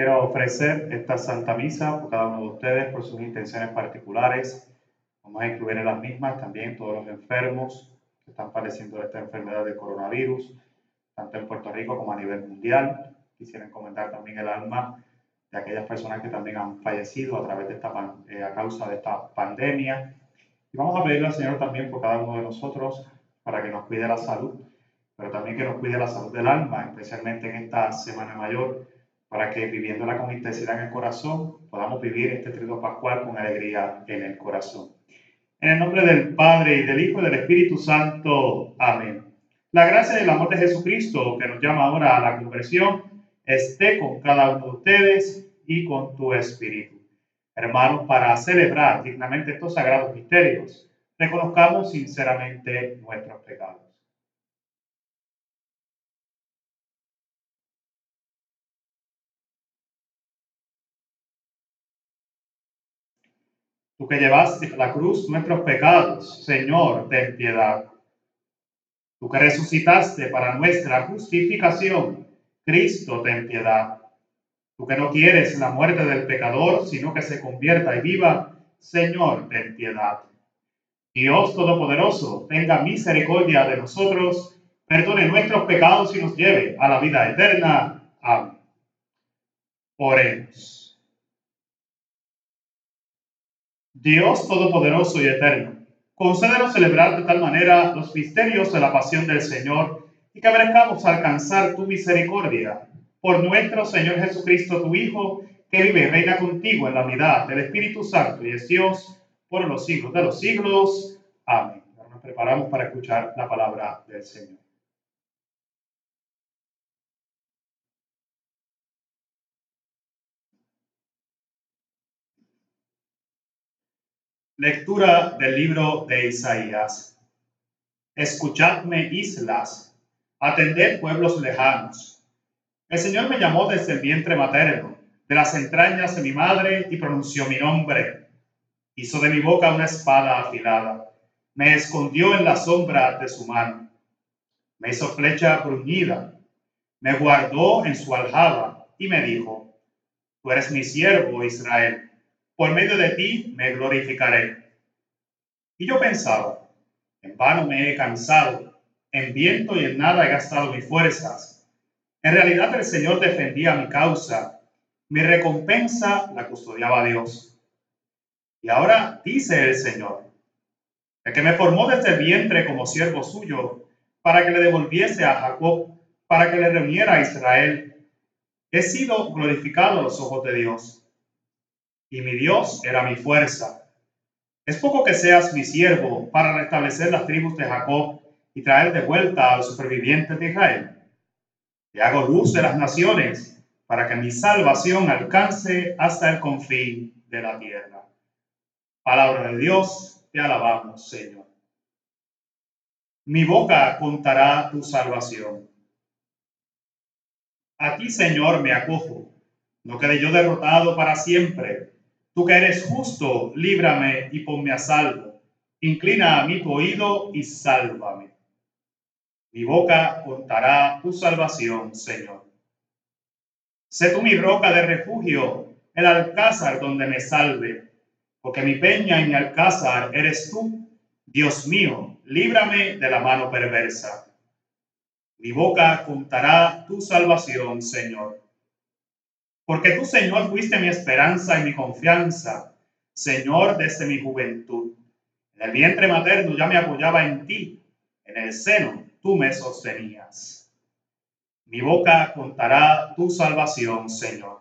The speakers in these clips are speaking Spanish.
Quiero ofrecer esta Santa Misa por cada uno de ustedes, por sus intenciones particulares. Vamos a incluir en las mismas también todos los enfermos que están padeciendo de esta enfermedad de coronavirus, tanto en Puerto Rico como a nivel mundial. Quisiera encomendar también el alma de aquellas personas que también han fallecido a través de esta eh, a causa de esta pandemia. Y vamos a pedirle al Señor también por cada uno de nosotros para que nos cuide la salud, pero también que nos cuide la salud del alma, especialmente en esta Semana Mayor para que viviéndola con intensidad en el corazón podamos vivir este trido pascual con alegría en el corazón. En el nombre del Padre y del Hijo y del Espíritu Santo. Amén. La gracia y el amor de Jesucristo que nos llama ahora a la conversión esté con cada uno de ustedes y con tu espíritu. Hermanos, para celebrar dignamente estos sagrados misterios, reconozcamos sinceramente nuestros pecados. Tú que llevaste la cruz nuestros pecados, Señor, ten piedad. Tú que resucitaste para nuestra justificación, Cristo, ten piedad. Tú que no quieres la muerte del pecador, sino que se convierta y viva, Señor, ten piedad. Dios Todopoderoso, tenga misericordia de nosotros, perdone nuestros pecados y nos lleve a la vida eterna. Amén. Oremos. Dios Todopoderoso y Eterno, concédenos celebrar de tal manera los misterios de la pasión del Señor y que merezcamos alcanzar tu misericordia por nuestro Señor Jesucristo, tu Hijo, que vive y reina contigo en la unidad del Espíritu Santo y es Dios por los siglos de los siglos. Amén. Nos preparamos para escuchar la palabra del Señor. Lectura del libro de Isaías. Escuchadme, islas, atended pueblos lejanos. El Señor me llamó desde el vientre materno, de las entrañas de mi madre, y pronunció mi nombre. Hizo de mi boca una espada afilada. Me escondió en la sombra de su mano. Me hizo flecha bruñida. Me guardó en su aljaba y me dijo, Tú eres mi siervo, Israel por medio de ti me glorificaré. Y yo pensaba, en vano me he cansado, en viento y en nada he gastado mis fuerzas. En realidad el Señor defendía mi causa, mi recompensa la custodiaba Dios. Y ahora dice el Señor, el que me formó desde el vientre como siervo suyo, para que le devolviese a Jacob, para que le reuniera a Israel, he sido glorificado a los ojos de Dios y mi Dios era mi fuerza. Es poco que seas mi siervo para restablecer las tribus de Jacob y traer de vuelta a los supervivientes de Israel. Te hago luz de las naciones para que mi salvación alcance hasta el confín de la tierra. Palabra de Dios, te alabamos, Señor. Mi boca contará tu salvación. A ti, Señor, me acojo. No quede yo derrotado para siempre Tú que eres justo, líbrame y ponme a salvo. Inclina a mí tu oído y sálvame. Mi boca contará tu salvación, Señor. Sé tú mi roca de refugio, el alcázar donde me salve, porque mi peña y mi alcázar eres tú, Dios mío, líbrame de la mano perversa. Mi boca contará tu salvación, Señor. Porque tú, Señor, fuiste mi esperanza y mi confianza, Señor, desde mi juventud. En el vientre materno ya me apoyaba en ti, en el seno tú me sostenías. Mi boca contará tu salvación, Señor.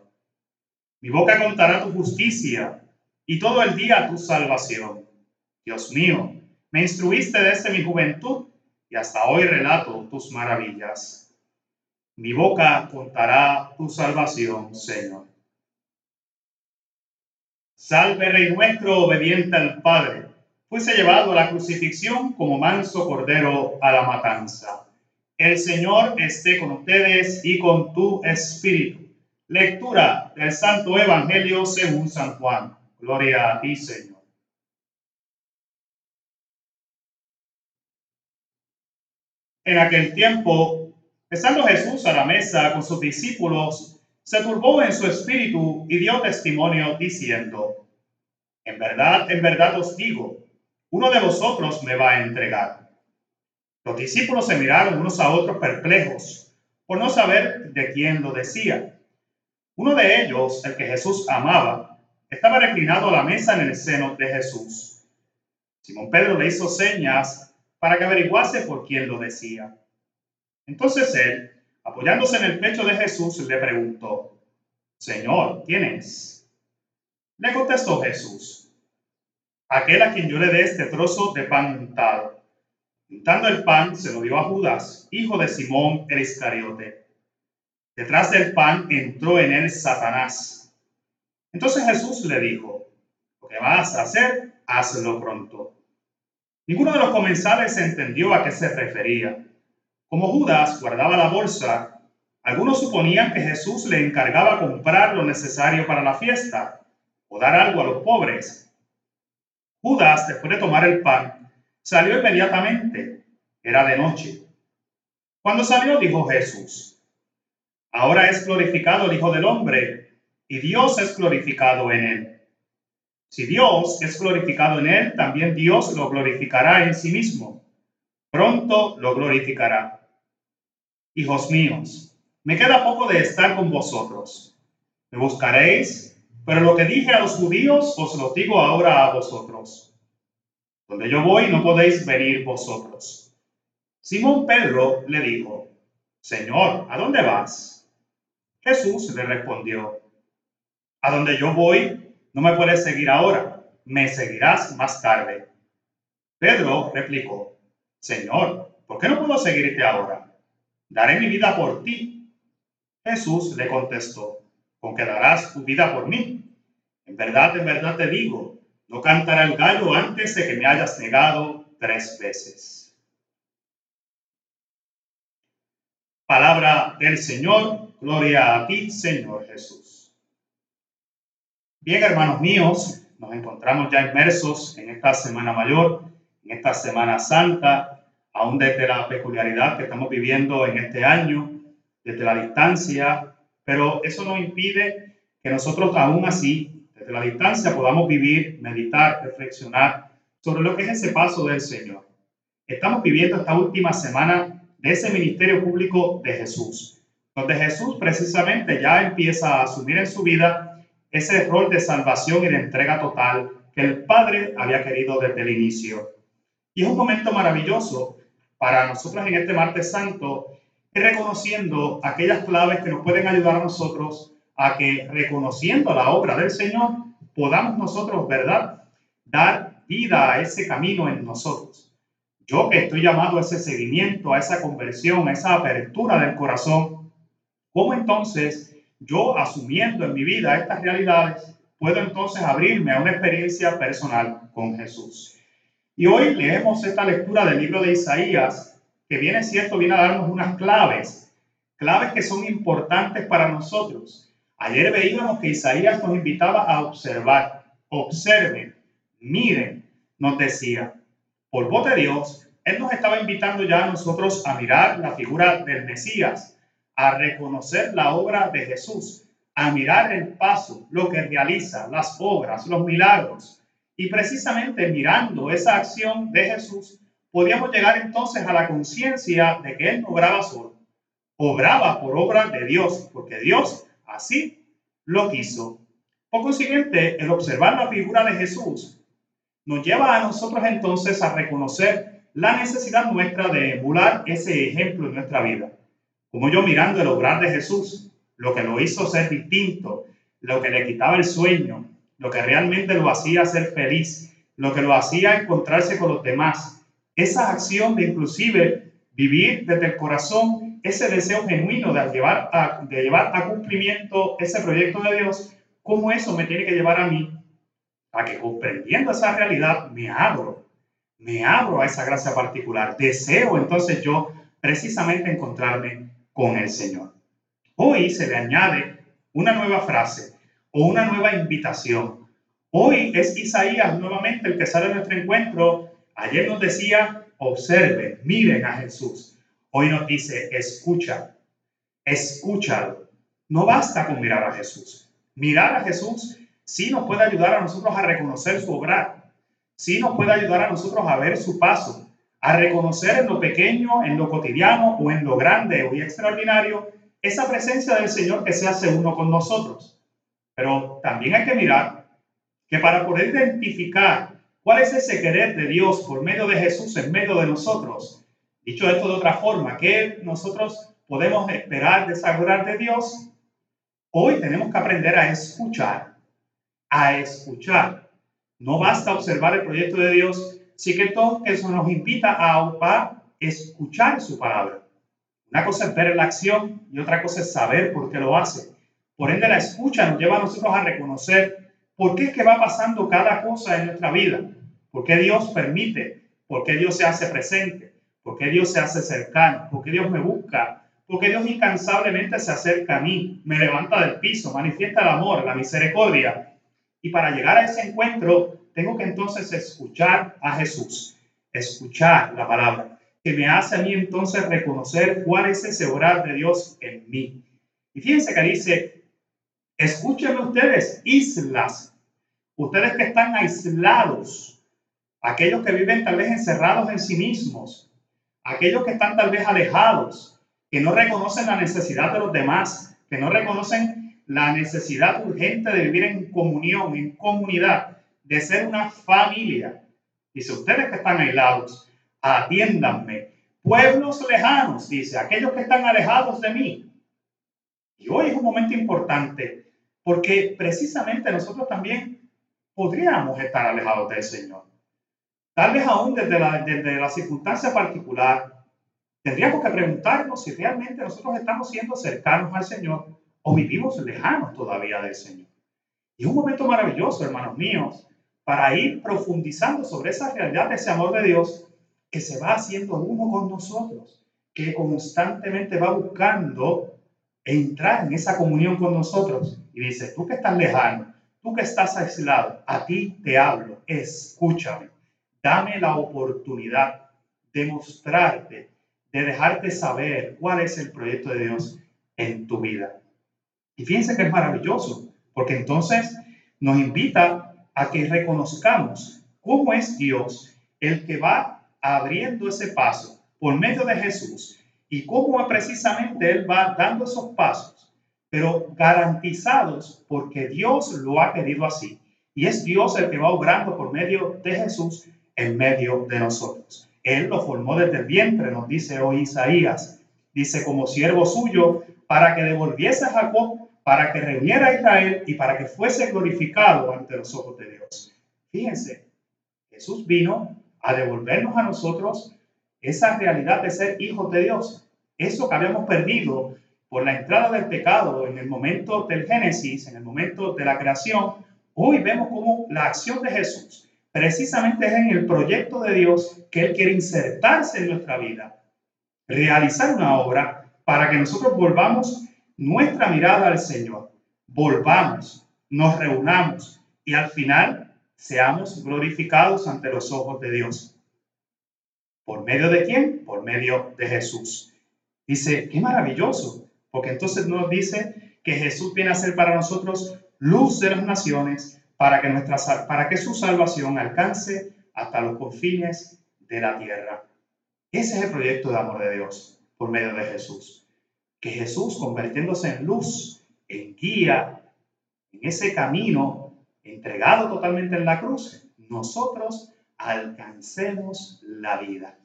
Mi boca contará tu justicia y todo el día tu salvación. Dios mío, me instruiste desde mi juventud y hasta hoy relato tus maravillas. Mi boca contará tu salvación, Señor. Salve, Rey nuestro, obediente al Padre. Fuese llevado a la crucifixión como manso cordero a la matanza. El Señor esté con ustedes y con tu espíritu. Lectura del Santo Evangelio según San Juan. Gloria a ti, Señor. En aquel tiempo Estando Jesús a la mesa con sus discípulos, se turbó en su espíritu y dio testimonio diciendo, en verdad, en verdad os digo, uno de vosotros me va a entregar. Los discípulos se miraron unos a otros perplejos por no saber de quién lo decía. Uno de ellos, el que Jesús amaba, estaba reclinado a la mesa en el seno de Jesús. Simón Pedro le hizo señas para que averiguase por quién lo decía. Entonces él, apoyándose en el pecho de Jesús, le preguntó, Señor, ¿quién es? Le contestó Jesús, aquel a quien yo le dé este trozo de pan untado. Untando el pan, se lo dio a Judas, hijo de Simón el Iscariote. Detrás del pan entró en él Satanás. Entonces Jesús le dijo, lo que vas a hacer, hazlo pronto. Ninguno de los comensales entendió a qué se refería. Como Judas guardaba la bolsa, algunos suponían que Jesús le encargaba comprar lo necesario para la fiesta o dar algo a los pobres. Judas, después de tomar el pan, salió inmediatamente. Era de noche. Cuando salió, dijo Jesús, ahora es glorificado el Hijo del Hombre y Dios es glorificado en él. Si Dios es glorificado en él, también Dios lo glorificará en sí mismo. Pronto lo glorificará. Hijos míos, me queda poco de estar con vosotros. Me buscaréis, pero lo que dije a los judíos os lo digo ahora a vosotros. Donde yo voy no podéis venir vosotros. Simón Pedro le dijo, Señor, ¿a dónde vas? Jesús le respondió, A donde yo voy no me puedes seguir ahora, me seguirás más tarde. Pedro replicó, Señor, ¿por qué no puedo seguirte ahora? Daré mi vida por ti. Jesús le contestó, con que darás tu vida por mí. En verdad, en verdad te digo, no cantará el gallo antes de que me hayas negado tres veces. Palabra del Señor, gloria a ti, Señor Jesús. Bien, hermanos míos, nos encontramos ya inmersos en esta Semana Mayor, en esta Semana Santa, aún desde la peculiaridad que estamos viviendo en este año, desde la distancia, pero eso no impide que nosotros aún así, desde la distancia, podamos vivir, meditar, reflexionar sobre lo que es ese paso del Señor. Estamos viviendo esta última semana de ese ministerio público de Jesús, donde Jesús precisamente ya empieza a asumir en su vida ese rol de salvación y de entrega total que el Padre había querido desde el inicio. Y es un momento maravilloso para nosotros en este martes santo reconociendo aquellas claves que nos pueden ayudar a nosotros a que reconociendo la obra del Señor podamos nosotros, ¿verdad?, dar vida a ese camino en nosotros. Yo que estoy llamado a ese seguimiento, a esa conversión, a esa apertura del corazón, ¿cómo entonces yo asumiendo en mi vida estas realidades puedo entonces abrirme a una experiencia personal con Jesús? Y hoy leemos esta lectura del libro de Isaías, que viene cierto, viene a darnos unas claves, claves que son importantes para nosotros. Ayer veíamos que Isaías nos invitaba a observar, observen, miren, nos decía, por voz de Dios, Él nos estaba invitando ya a nosotros a mirar la figura del Mesías, a reconocer la obra de Jesús, a mirar el paso, lo que realiza, las obras, los milagros, y precisamente mirando esa acción de Jesús, podíamos llegar entonces a la conciencia de que Él no obraba solo, obraba por obra de Dios, porque Dios así lo quiso. Por consiguiente, el observar la figura de Jesús nos lleva a nosotros entonces a reconocer la necesidad nuestra de emular ese ejemplo en nuestra vida. Como yo mirando el obrar de Jesús, lo que lo hizo ser distinto, lo que le quitaba el sueño, lo que realmente lo hacía ser feliz, lo que lo hacía encontrarse con los demás. Esa acción de inclusive vivir desde el corazón ese deseo genuino de llevar a, de llevar a cumplimiento ese proyecto de Dios, ¿cómo eso me tiene que llevar a mí? A que comprendiendo esa realidad me abro, me abro a esa gracia particular. Deseo entonces yo precisamente encontrarme con el Señor. Hoy se le añade una nueva frase o una nueva invitación. Hoy es Isaías nuevamente el que sale a nuestro encuentro. Ayer nos decía, observen, miren a Jesús. Hoy nos dice, escucha, escúchalo. no basta con mirar a Jesús. Mirar a Jesús sí nos puede ayudar a nosotros a reconocer su obra, sí nos puede ayudar a nosotros a ver su paso, a reconocer en lo pequeño, en lo cotidiano o en lo grande o extraordinario esa presencia del Señor que se hace uno con nosotros. Pero también hay que mirar que para poder identificar cuál es ese querer de Dios por medio de Jesús en medio de nosotros, dicho esto de otra forma, ¿qué nosotros podemos esperar desarrollar de Dios? Hoy tenemos que aprender a escuchar, a escuchar. No basta observar el proyecto de Dios, sí que todo eso nos invita a, escuchar su palabra. Una cosa es ver la acción y otra cosa es saber por qué lo hace. Por ende, la escucha nos lleva a nosotros a reconocer por qué es que va pasando cada cosa en nuestra vida, por qué Dios permite, por qué Dios se hace presente, por qué Dios se hace cercano, por qué Dios me busca, porque Dios incansablemente se acerca a mí, me levanta del piso, manifiesta el amor, la misericordia. Y para llegar a ese encuentro, tengo que entonces escuchar a Jesús, escuchar la palabra, que me hace a mí entonces reconocer cuál es ese obrar de Dios en mí. Y fíjense que dice, escúchenme ustedes, islas, ustedes que están aislados, aquellos que viven tal vez encerrados en sí mismos, aquellos que están tal vez alejados, que no reconocen la necesidad de los demás, que no reconocen la necesidad urgente de vivir en comunión, en comunidad, de ser una familia. Dice, ustedes que están aislados, atiéndanme. Pueblos lejanos, dice, aquellos que están alejados de mí. Y hoy es un momento importante porque precisamente nosotros también podríamos estar alejados del Señor. Tal vez aún desde la, desde la circunstancia particular, Tendríamos que preguntarnos si realmente nosotros estamos siendo cercanos al Señor o vivimos lejanos todavía del Señor. Y es un momento maravilloso, hermanos míos, para ir profundizando sobre esa realidad ese amor de Dios que se va haciendo uno con nosotros, que constantemente va buscando entrar en esa comunión con nosotros. Y dice, tú que estás lejano, tú que estás aislado, a ti te hablo, escúchame, dame la oportunidad de mostrarte de dejarte saber cuál es el proyecto de Dios en tu vida. Y fíjense que es maravilloso, porque entonces nos invita a que reconozcamos cómo es Dios el que va abriendo ese paso por medio de Jesús y cómo precisamente Él va dando esos pasos, pero garantizados porque Dios lo ha querido así. Y es Dios el que va obrando por medio de Jesús en medio de nosotros. Él lo formó desde el vientre, nos dice hoy Isaías. Dice, como siervo suyo, para que devolviese a Jacob, para que reuniera a Israel y para que fuese glorificado ante los ojos de Dios. Fíjense, Jesús vino a devolvernos a nosotros esa realidad de ser hijos de Dios. Eso que habíamos perdido por la entrada del pecado en el momento del Génesis, en el momento de la creación, hoy vemos como la acción de Jesús precisamente es en el proyecto de Dios que Él quiere insertarse en nuestra vida, realizar una obra para que nosotros volvamos nuestra mirada al Señor, volvamos, nos reunamos y al final seamos glorificados ante los ojos de Dios. ¿Por medio de quién? Por medio de Jesús. Dice, qué maravilloso, porque entonces nos dice que Jesús viene a ser para nosotros luz de las naciones, para que, nuestra, para que su salvación alcance hasta los confines de la tierra. Ese es el proyecto de amor de Dios por medio de Jesús. Que Jesús, convirtiéndose en luz, en guía, en ese camino entregado totalmente en la cruz, nosotros alcancemos la vida.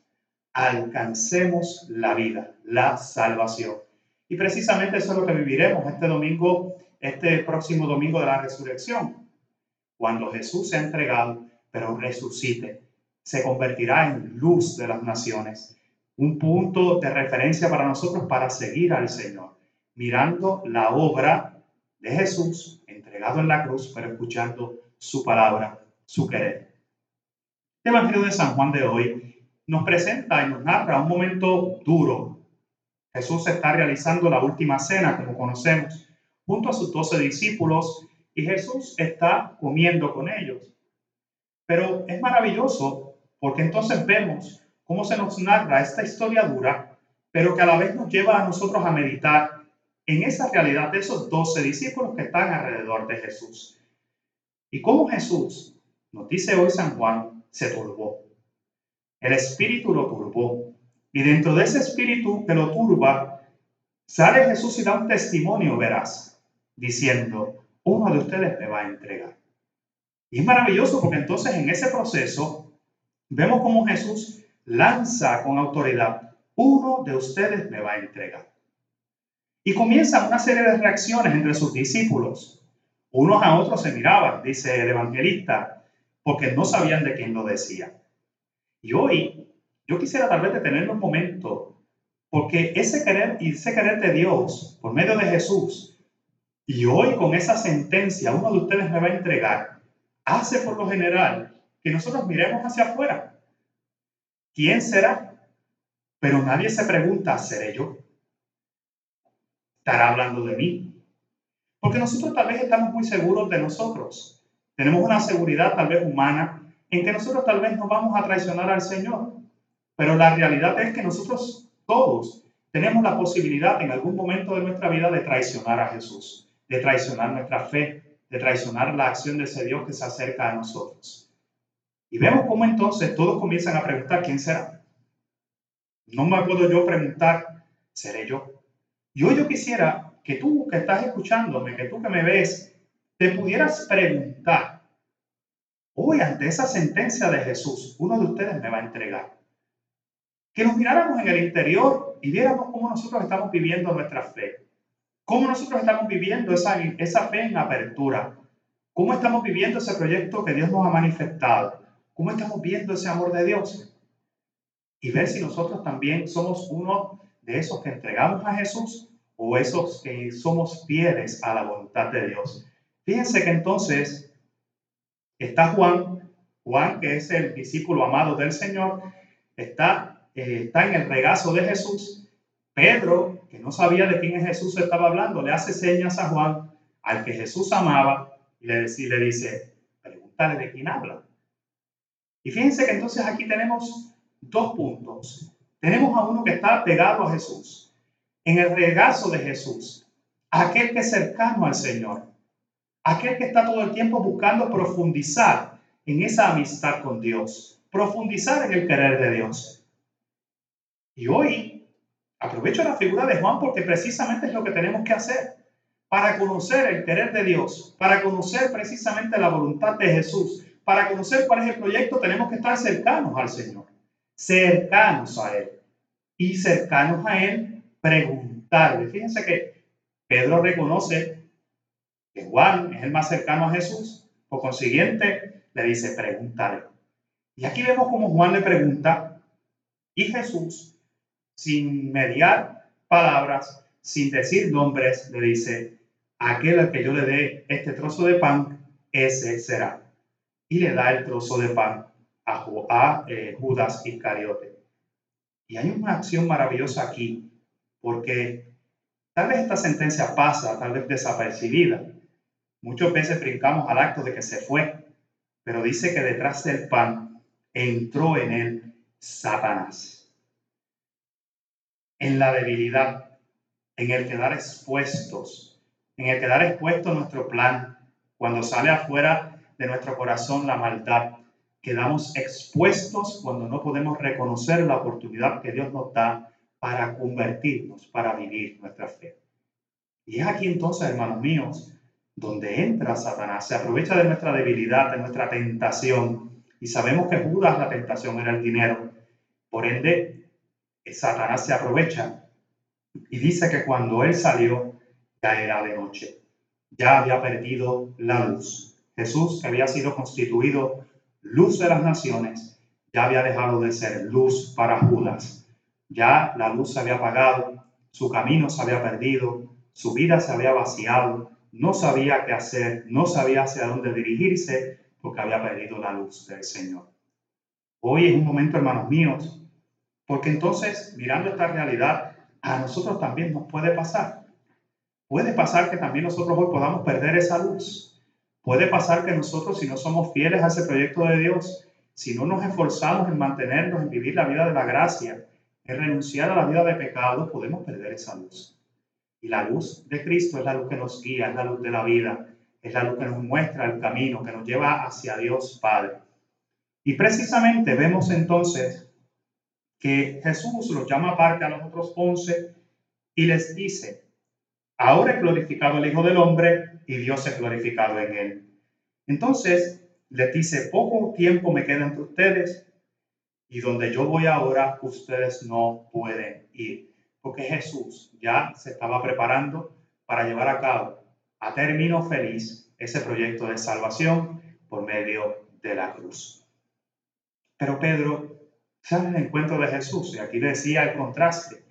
Alcancemos la vida, la salvación. Y precisamente eso es lo que viviremos este domingo, este próximo domingo de la resurrección cuando Jesús se ha entregado, pero resucite, se convertirá en luz de las naciones, un punto de referencia para nosotros para seguir al Señor, mirando la obra de Jesús entregado en la cruz, pero escuchando su palabra, su querer. El Evangelio de San Juan de hoy nos presenta y nos narra un momento duro. Jesús está realizando la última cena, como conocemos, junto a sus doce discípulos y Jesús está comiendo con ellos. Pero es maravilloso porque entonces vemos cómo se nos narra esta historia dura, pero que a la vez nos lleva a nosotros a meditar en esa realidad de esos doce discípulos que están alrededor de Jesús. Y cómo Jesús, nos dice hoy San Juan, se turbó. El espíritu lo turbó. Y dentro de ese espíritu que lo turba, sale Jesús y da un testimonio verás, diciendo, uno de ustedes me va a entregar. Y es maravilloso porque entonces en ese proceso vemos cómo Jesús lanza con autoridad, uno de ustedes me va a entregar. Y comienza una serie de reacciones entre sus discípulos. Unos a otros se miraban, dice el evangelista, porque no sabían de quién lo decía. Y hoy yo quisiera tal vez detenerme un momento, porque ese querer y ese querer de Dios por medio de Jesús, y hoy con esa sentencia uno de ustedes me va a entregar, hace por lo general que nosotros miremos hacia afuera. ¿Quién será? Pero nadie se pregunta, ¿seré yo? estará hablando de mí. Porque nosotros tal vez estamos muy seguros de nosotros. Tenemos una seguridad tal vez humana en que nosotros tal vez no vamos a traicionar al Señor. Pero la realidad es que nosotros todos tenemos la posibilidad en algún momento de nuestra vida de traicionar a Jesús, de traicionar nuestra fe, de traicionar la acción de ese Dios que se acerca a nosotros. Y vemos cómo entonces todos comienzan a preguntar, ¿quién será? No me puedo yo preguntar, ¿seré yo? Y hoy yo quisiera que tú que estás escuchándome, que tú que me ves, te pudieras preguntar, hoy ante esa sentencia de Jesús, uno de ustedes me va a entregar. Que nos miráramos en el interior y viéramos cómo nosotros estamos viviendo nuestra fe, cómo nosotros estamos viviendo esa, esa fe en apertura, cómo estamos viviendo ese proyecto que Dios nos ha manifestado, cómo estamos viendo ese amor de Dios. Y ver si nosotros también somos uno de esos que entregamos a Jesús o esos que somos fieles a la voluntad de Dios. Fíjense que entonces está Juan, Juan que es el discípulo amado del Señor, está, eh, está en el regazo de Jesús. Pedro, que no sabía de quién Jesús estaba hablando, le hace señas a Juan, al que Jesús amaba, y le, y le dice, pregúntale de quién habla. Y fíjense que entonces aquí tenemos dos puntos. Tenemos a uno que está pegado a Jesús, en el regazo de Jesús, aquel que es cercano al Señor, aquel que está todo el tiempo buscando profundizar en esa amistad con Dios, profundizar en el querer de Dios. Y hoy aprovecho la figura de Juan porque precisamente es lo que tenemos que hacer para conocer el querer de Dios, para conocer precisamente la voluntad de Jesús, para conocer cuál es el proyecto, tenemos que estar cercanos al Señor cercanos a Él. Y cercanos a Él, preguntarle. Fíjense que Pedro reconoce que Juan es el más cercano a Jesús. Por consiguiente, le dice, pregúntale. Y aquí vemos como Juan le pregunta y Jesús, sin mediar palabras, sin decir nombres, le dice, aquel al que yo le dé este trozo de pan, ese será. Y le da el trozo de pan a, a eh, Judas Iscariote. Y hay una acción maravillosa aquí, porque tal vez esta sentencia pasa, tal vez desapercibida. Muchas veces brincamos al acto de que se fue, pero dice que detrás del pan entró en él Satanás. En la debilidad, en el quedar expuestos, en el quedar expuesto nuestro plan, cuando sale afuera de nuestro corazón la maldad, quedamos expuestos cuando no podemos reconocer la oportunidad que Dios nos da para convertirnos, para vivir nuestra fe. Y es aquí entonces, hermanos míos, donde entra Satanás, se aprovecha de nuestra debilidad, de nuestra tentación, y sabemos que Judas la tentación era el dinero. Por ende, Satanás se aprovecha y dice que cuando él salió, ya era de noche, ya había perdido la luz. Jesús, que había sido constituido luz de las naciones, ya había dejado de ser luz para Judas. Ya la luz se había apagado, su camino se había perdido, su vida se había vaciado, no sabía qué hacer, no sabía hacia dónde dirigirse porque había perdido la luz del Señor. Hoy es un momento, hermanos míos, porque entonces, mirando esta realidad, a nosotros también nos puede pasar. Puede pasar que también nosotros hoy podamos perder esa luz Puede pasar que nosotros, si no somos fieles a ese proyecto de Dios, si no nos esforzamos en mantenernos, en vivir la vida de la gracia, en renunciar a la vida de pecado, podemos perder esa luz. Y la luz de Cristo es la luz que nos guía, es la luz de la vida, es la luz que nos muestra el camino, que nos lleva hacia Dios Padre. Y precisamente vemos entonces que Jesús los llama aparte a los otros once y les dice, ahora es glorificado el Hijo del Hombre y Dios es glorificado en él. Entonces les dice, poco tiempo me queda entre ustedes y donde yo voy ahora ustedes no pueden ir, porque Jesús ya se estaba preparando para llevar a cabo a término feliz ese proyecto de salvación por medio de la cruz. Pero Pedro sale el encuentro de Jesús y aquí decía el contraste.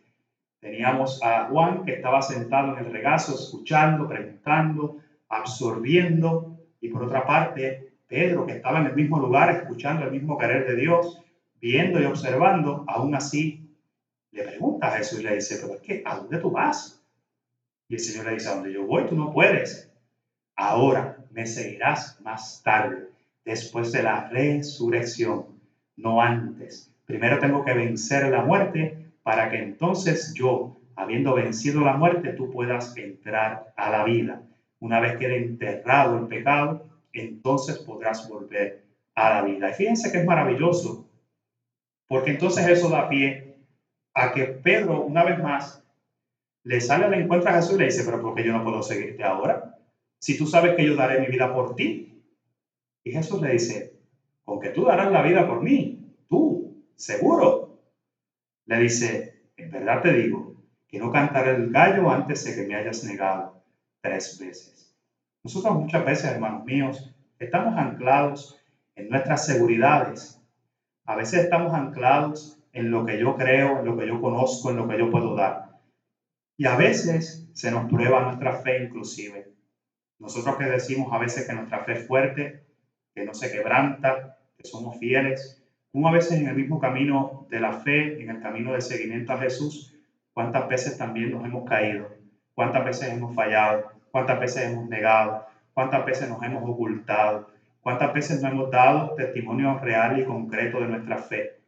Teníamos a Juan que estaba sentado en el regazo, escuchando, preguntando, absorbiendo, y por otra parte, Pedro que estaba en el mismo lugar, escuchando el mismo querer de Dios, viendo y observando, aún así le pregunta a Jesús y le dice, pero es que, ¿a dónde tú vas? Y el Señor le dice, a donde yo voy, tú no puedes. Ahora me seguirás más tarde, después de la resurrección no antes. Primero tengo que vencer la muerte para que entonces yo, habiendo vencido la muerte, tú puedas entrar a la vida. Una vez quede enterrado el pecado, entonces podrás volver a la vida. Y fíjense que es maravilloso, porque entonces eso da pie a que Pedro, una vez más, le sale al encuentro a Jesús y le dice, pero ¿por qué yo no puedo seguirte ahora? Si tú sabes que yo daré mi vida por ti. Y Jesús le dice, con que tú darás la vida por mí, tú, seguro. Le dice, en verdad te digo, que no cantaré el gallo antes de que me hayas negado tres veces. Nosotros muchas veces, hermanos míos, estamos anclados en nuestras seguridades. A veces estamos anclados en lo que yo creo, en lo que yo conozco, en lo que yo puedo dar. Y a veces se nos prueba nuestra fe inclusive. Nosotros que decimos a veces que nuestra fe es fuerte, que no se quebranta, que somos fieles, como a veces en el mismo camino de la fe, en el camino del seguimiento a Jesús, cuántas veces también nos hemos caído, cuántas veces hemos fallado, cuántas veces hemos negado, cuántas veces nos hemos ocultado, cuántas veces no hemos dado testimonio real y concreto de nuestra fe.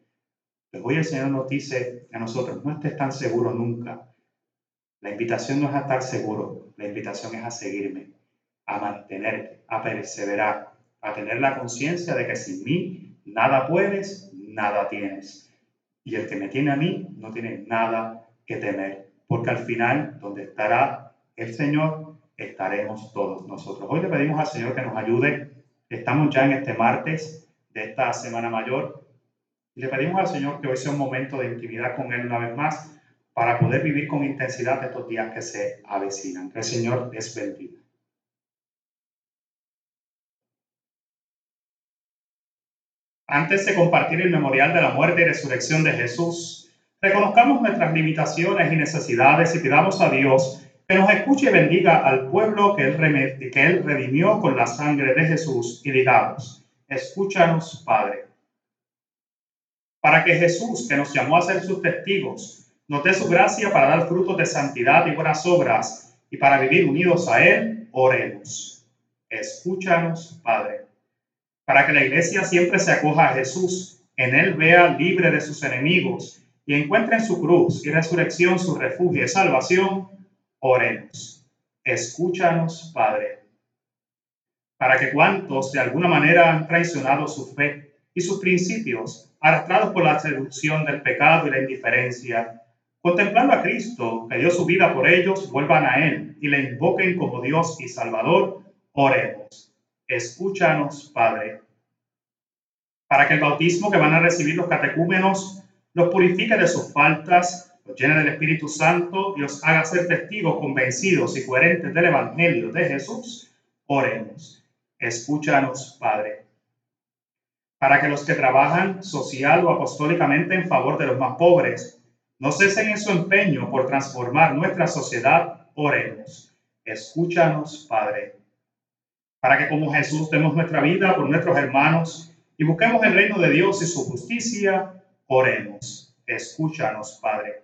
Pues hoy el Señor nos dice a nosotros, no estés tan seguro nunca. La invitación no es a estar seguro, la invitación es a seguirme, a mantenerte, a perseverar, a tener la conciencia de que sin mí nada puedes, nada tienes. Y el que me tiene a mí no tiene nada que temer, porque al final, donde estará el Señor, estaremos todos nosotros. Hoy le pedimos al Señor que nos ayude. Estamos ya en este martes de esta Semana Mayor. Le pedimos al Señor que hoy sea un momento de intimidad con Él una vez más para poder vivir con intensidad estos días que se avecinan. Que el Señor es bendiga. Antes de compartir el memorial de la muerte y resurrección de Jesús, reconozcamos nuestras limitaciones y necesidades y pidamos a Dios que nos escuche y bendiga al pueblo que él, que él redimió con la sangre de Jesús y digamos, escúchanos, Padre. Para que Jesús, que nos llamó a ser sus testigos, nos dé su gracia para dar frutos de santidad y buenas obras y para vivir unidos a Él, oremos. Escúchanos, Padre para que la iglesia siempre se acoja a Jesús, en Él vea libre de sus enemigos y encuentre en su cruz y resurrección su refugio y salvación, oremos. Escúchanos, Padre, para que cuantos de alguna manera han traicionado su fe y sus principios, arrastrados por la seducción del pecado y la indiferencia, contemplando a Cristo, que dio su vida por ellos, vuelvan a Él y le invoquen como Dios y Salvador, oremos escúchanos, Padre, para que el bautismo que van a recibir los catecúmenos los purifique de sus faltas, los llene del Espíritu Santo y los haga ser testigos convencidos y coherentes del Evangelio de Jesús. Oremos. Escúchanos, Padre. Para que los que trabajan social o apostólicamente en favor de los más pobres no cesen en su empeño por transformar nuestra sociedad, oremos. Escúchanos, Padre para que como Jesús demos nuestra vida por nuestros hermanos y busquemos el reino de Dios y su justicia, oremos. Escúchanos, Padre.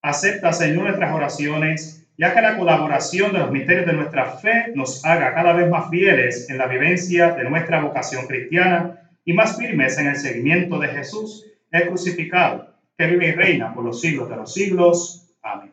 Acepta, Señor, nuestras oraciones, ya que la colaboración de los misterios de nuestra fe nos haga cada vez más fieles en la vivencia de nuestra vocación cristiana y más firmes en el seguimiento de Jesús, el crucificado, que vive y reina por los siglos de los siglos. Amén.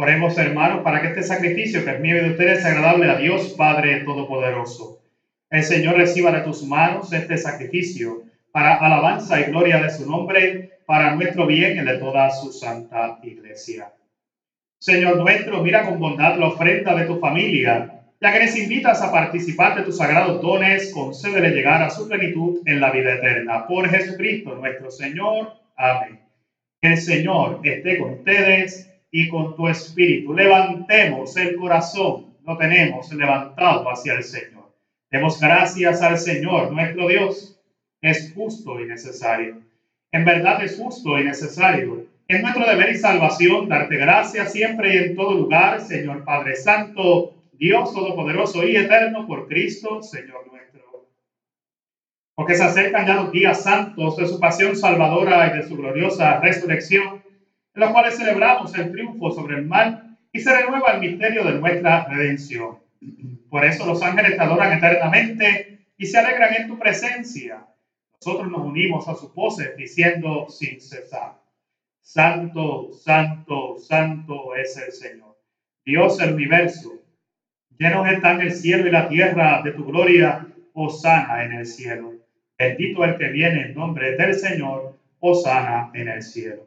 Oremos, hermanos, para que este sacrificio que es mío de ustedes sea agradable a Dios Padre Todopoderoso. El Señor reciba de tus manos este sacrificio para alabanza y gloria de su nombre, para nuestro bien y de toda su santa iglesia. Señor nuestro, mira con bondad la ofrenda de tu familia, ya que les invitas a participar de tus sagrados dones, concédele llegar a su plenitud en la vida eterna. Por Jesucristo nuestro Señor. Amén. El Señor esté con ustedes y con tu espíritu. Levantemos el corazón, lo tenemos levantado hacia el Señor. Demos gracias al Señor, nuestro Dios. Es justo y necesario. En verdad es justo y necesario. Es nuestro deber y salvación darte gracias siempre y en todo lugar, Señor Padre Santo, Dios Todopoderoso y Eterno, por Cristo, Señor nuestro. Porque se acercan ya los días santos de su pasión salvadora y de su gloriosa resurrección en los cuales celebramos el triunfo sobre el mal y se renueva el misterio de nuestra redención. Por eso los ángeles te adoran eternamente y se alegran en tu presencia. Nosotros nos unimos a su pose diciendo sin cesar, Santo, Santo, Santo es el Señor, Dios del universo. Llenos están el cielo y la tierra de tu gloria, sana en el cielo. Bendito el que viene en nombre del Señor, sana en el cielo.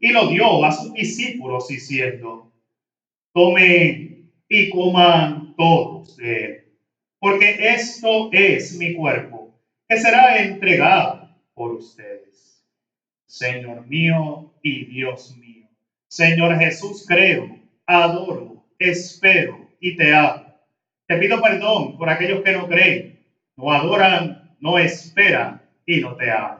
y lo dio a sus discípulos diciendo, tomen y coman todos de él, porque esto es mi cuerpo, que será entregado por ustedes. Señor mío y Dios mío, Señor Jesús, creo, adoro, espero y te amo. Te pido perdón por aquellos que no creen, no adoran, no esperan y no te aman.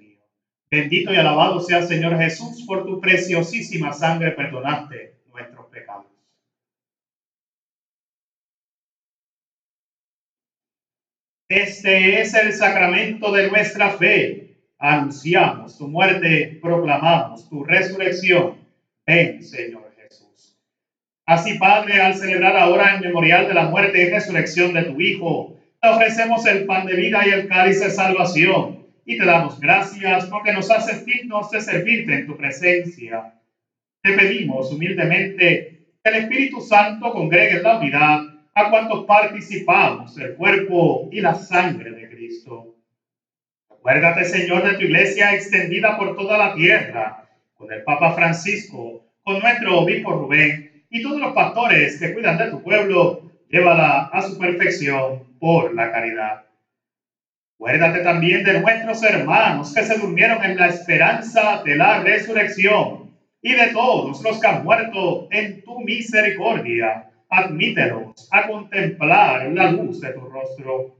Bendito y alabado sea Señor Jesús, por tu preciosísima sangre perdonaste nuestros pecados. Este es el sacramento de nuestra fe. Anunciamos tu muerte, proclamamos tu resurrección. Ven, Señor Jesús. Así, Padre, al celebrar ahora en memorial de la muerte y resurrección de tu Hijo, te ofrecemos el pan de vida y el cáliz de salvación y te damos gracias porque nos haces dignos de servirte en tu presencia. Te pedimos humildemente que el Espíritu Santo congregue en la unidad a cuantos participamos del cuerpo y la sangre de Cristo. Acuérdate, Señor, de tu iglesia extendida por toda la tierra, con el Papa Francisco, con nuestro obispo Rubén y todos los pastores que cuidan de tu pueblo, llévala a su perfección por la caridad. Acuérdate también de nuestros hermanos que se durmieron en la esperanza de la resurrección y de todos los que han muerto en tu misericordia. Admítelos a contemplar la luz de tu rostro.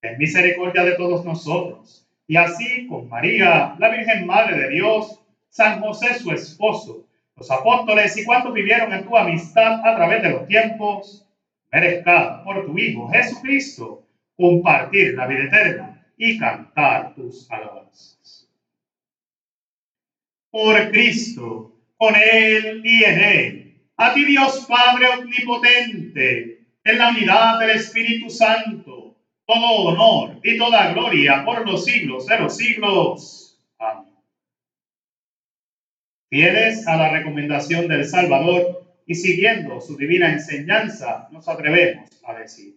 En misericordia de todos nosotros. Y así con María, la Virgen Madre de Dios, San José su esposo, los apóstoles y cuantos vivieron en tu amistad a través de los tiempos, merezca por tu Hijo Jesucristo compartir la vida eterna y cantar tus alabanzas. Por Cristo, con Él y en Él, a ti Dios Padre Omnipotente, en la unidad del Espíritu Santo, todo honor y toda gloria por los siglos de los siglos. Amén. Fieles a la recomendación del Salvador y siguiendo su divina enseñanza, nos atrevemos a decir,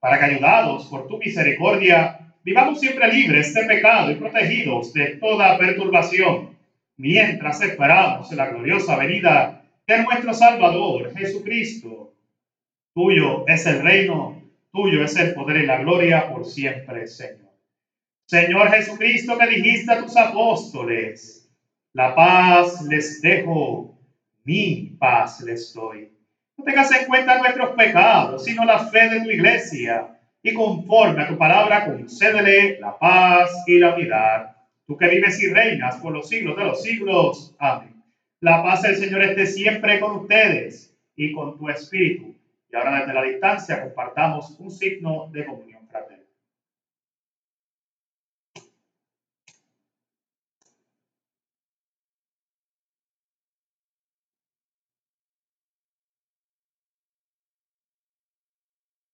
para que ayudados por tu misericordia, vivamos siempre libres de pecado y protegidos de toda perturbación, mientras esperamos la gloriosa venida de nuestro Salvador Jesucristo. Tuyo es el reino, tuyo es el poder y la gloria por siempre, Señor. Señor Jesucristo, que dijiste a tus apóstoles, la paz les dejo mi paz les doy. No tengas en cuenta nuestros pecados, sino la fe de tu iglesia. Y conforme a tu palabra, concédele la paz y la unidad. Tú que vives y reinas por los siglos de los siglos. Amén. La paz del Señor esté siempre con ustedes y con tu espíritu. Y ahora desde la distancia compartamos un signo de comunión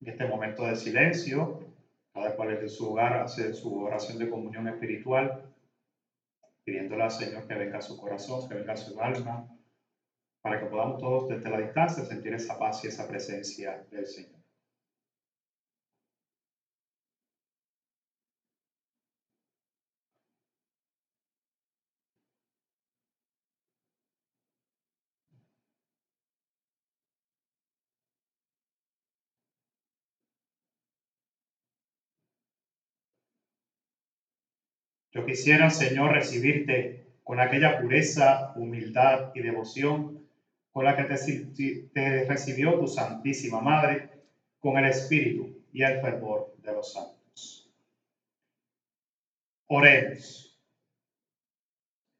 En este momento de silencio, cada cual desde su hogar hace su oración de comunión espiritual, pidiéndole al Señor que venga a su corazón, que venga a su alma, para que podamos todos desde la distancia sentir esa paz y esa presencia del Señor. Yo quisiera, Señor, recibirte con aquella pureza, humildad y devoción con la que te, recibió tu Santísima Madre, con el Espíritu y el fervor de los santos. Oremos.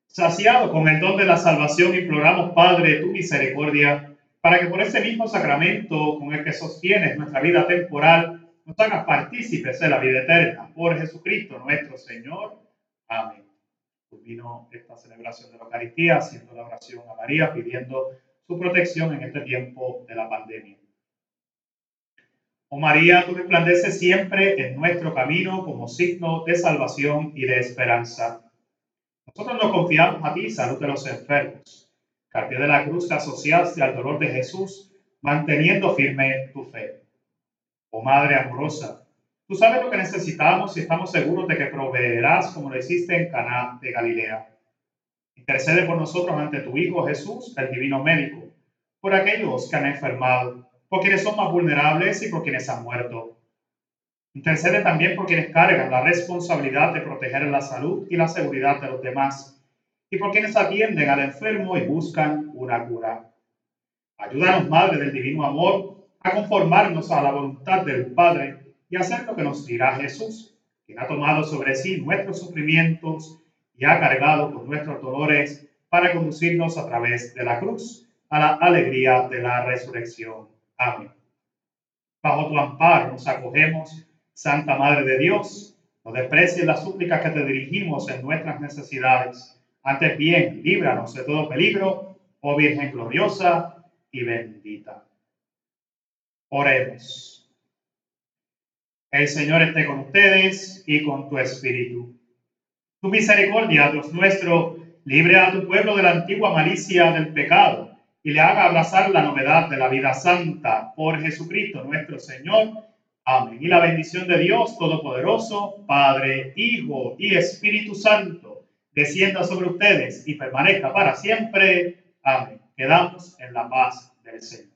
Saciado con el don de la salvación, imploramos, Padre, tu misericordia, para que por ese mismo sacramento con el que sostienes nuestra vida temporal, nos hagas partícipes de la vida eterna. Por Jesucristo nuestro Señor. Amén. Culmino esta celebración de la Eucaristía haciendo la oración a María, pidiendo su protección en este tiempo de la pandemia. Oh María, tú resplandeces siempre en nuestro camino como signo de salvación y de esperanza. Nosotros nos confiamos a ti, salud de los enfermos. Que de la cruz te asociaste al dolor de Jesús, manteniendo firme tu fe. Oh Madre amorosa, Tú sabes lo que necesitamos y estamos seguros de que proveerás como lo hiciste en Caná de Galilea. Intercede por nosotros ante tu Hijo Jesús, el divino médico, por aquellos que han enfermado, por quienes son más vulnerables y por quienes han muerto. Intercede también por quienes cargan la responsabilidad de proteger la salud y la seguridad de los demás y por quienes atienden al enfermo y buscan una cura. Ayúdanos, Madre del Divino Amor, a conformarnos a la voluntad del Padre y hacer lo que nos dirá Jesús, quien ha tomado sobre sí nuestros sufrimientos y ha cargado con nuestros dolores para conducirnos a través de la cruz a la alegría de la resurrección. Amén. Bajo tu amparo nos acogemos, Santa Madre de Dios, no desprecies las súplicas que te dirigimos en nuestras necesidades. Antes bien, líbranos de todo peligro, oh Virgen gloriosa y bendita. Oremos. El Señor esté con ustedes y con tu espíritu. Tu misericordia, Dios nuestro, libre a tu pueblo de la antigua malicia del pecado y le haga abrazar la novedad de la vida santa por Jesucristo nuestro Señor. Amén. Y la bendición de Dios Todopoderoso, Padre, Hijo y Espíritu Santo, descienda sobre ustedes y permanezca para siempre. Amén. Quedamos en la paz del Señor.